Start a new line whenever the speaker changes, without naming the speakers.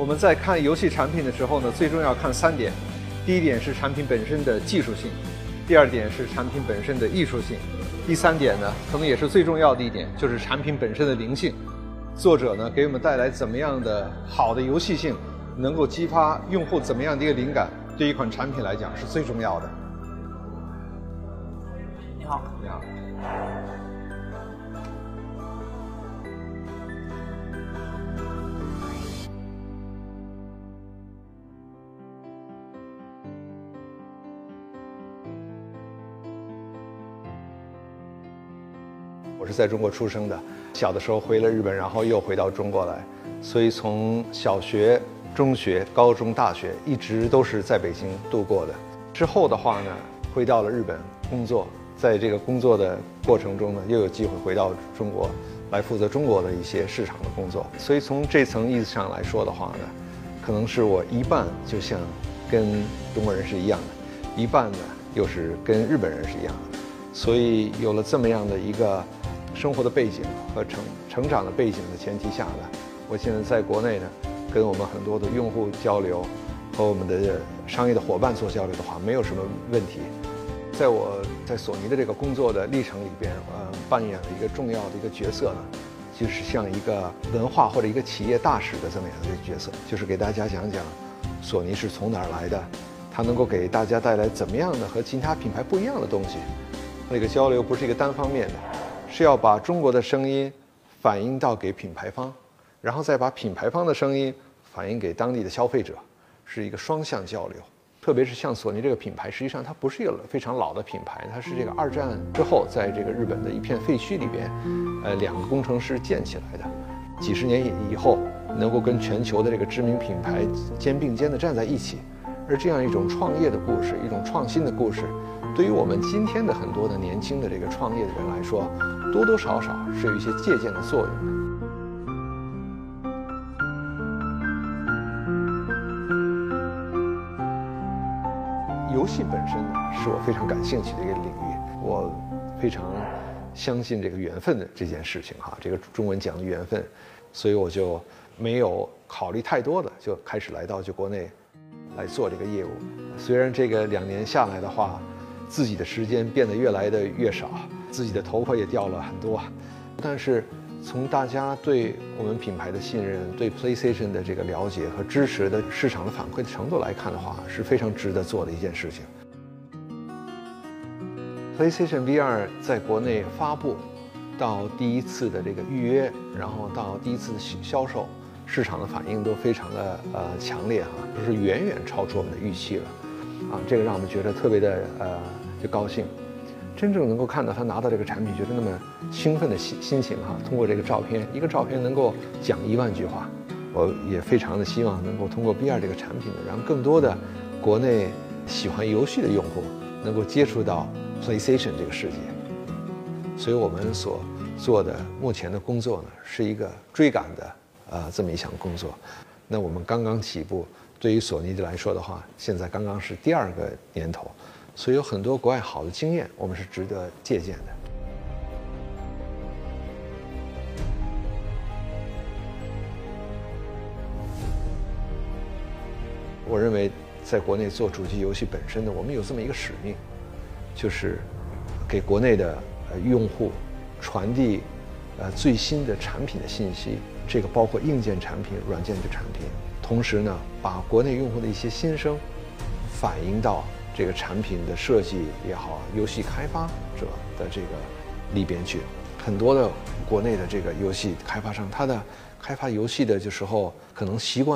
我们在看游戏产品的时候呢，最重要看三点。第一点是产品本身的技术性，第二点是产品本身的艺术性，第三点呢，可能也是最重要的一点，就是产品本身的灵性。作者呢，给我们带来怎么样的好的游戏性，能够激发用户怎么样的一个灵感，对一款产品来讲是最重要的。
你好，
你好。我是在中国出生的，小的时候回了日本，然后又回到中国来，所以从小学、中学、高中、大学一直都是在北京度过的。之后的话呢，回到了日本工作，在这个工作的过程中呢，又有机会回到中国，来负责中国的一些市场的工作。所以从这层意思上来说的话呢，可能是我一半就像跟中国人是一样的，一半呢又是跟日本人是一样的。所以有了这么样的一个。生活的背景和成成长的背景的前提下呢，我现在在国内呢，跟我们很多的用户交流，和我们的商业的伙伴做交流的话，没有什么问题。在我在索尼的这个工作的历程里边，呃，扮演了一个重要的一个角色呢，就是像一个文化或者一个企业大使的这么样的一个角色，就是给大家讲讲索尼是从哪儿来的，它能够给大家带来怎么样的和其他品牌不一样的东西。那个交流不是一个单方面的。是要把中国的声音反映到给品牌方，然后再把品牌方的声音反映给当地的消费者，是一个双向交流。特别是像索尼这个品牌，实际上它不是一个非常老的品牌，它是这个二战之后在这个日本的一片废墟里边，呃，两个工程师建起来的。几十年以以后，能够跟全球的这个知名品牌肩并肩的站在一起，而这样一种创业的故事，一种创新的故事。对于我们今天的很多的年轻的这个创业的人来说，多多少少是有一些借鉴的作用的。游戏本身呢，是我非常感兴趣的一个领域，我非常相信这个缘分的这件事情哈，这个中文讲的缘分，所以我就没有考虑太多的，就开始来到就国内来做这个业务。虽然这个两年下来的话，自己的时间变得越来的越少，自己的头发也掉了很多，但是从大家对我们品牌的信任、对 PlayStation 的这个了解和支持的市场的反馈的程度来看的话，是非常值得做的一件事情。PlayStation VR 在国内发布到第一次的这个预约，然后到第一次销售，市场的反应都非常的呃强烈哈，就是远远超出我们的预期了，啊，这个让我们觉得特别的呃。就高兴，真正能够看到他拿到这个产品，觉得那么兴奋的心心情哈。通过这个照片，一个照片能够讲一万句话。我也非常的希望能够通过 B 二这个产品呢，让更多的国内喜欢游戏的用户能够接触到 PlayStation 这个世界。所以我们所做的目前的工作呢，是一个追赶的呃这么一项工作。那我们刚刚起步，对于索尼来说的话，现在刚刚是第二个年头。所以有很多国外好的经验，我们是值得借鉴的。我认为，在国内做主机游戏本身呢，我们有这么一个使命，就是给国内的呃用户传递呃最新的产品的信息，这个包括硬件产品、软件的产品，同时呢，把国内用户的一些心声反映到。这个产品的设计也好，游戏开发者的这个里边去，很多的国内的这个游戏开发商，他的开发游戏的就时候可能习惯。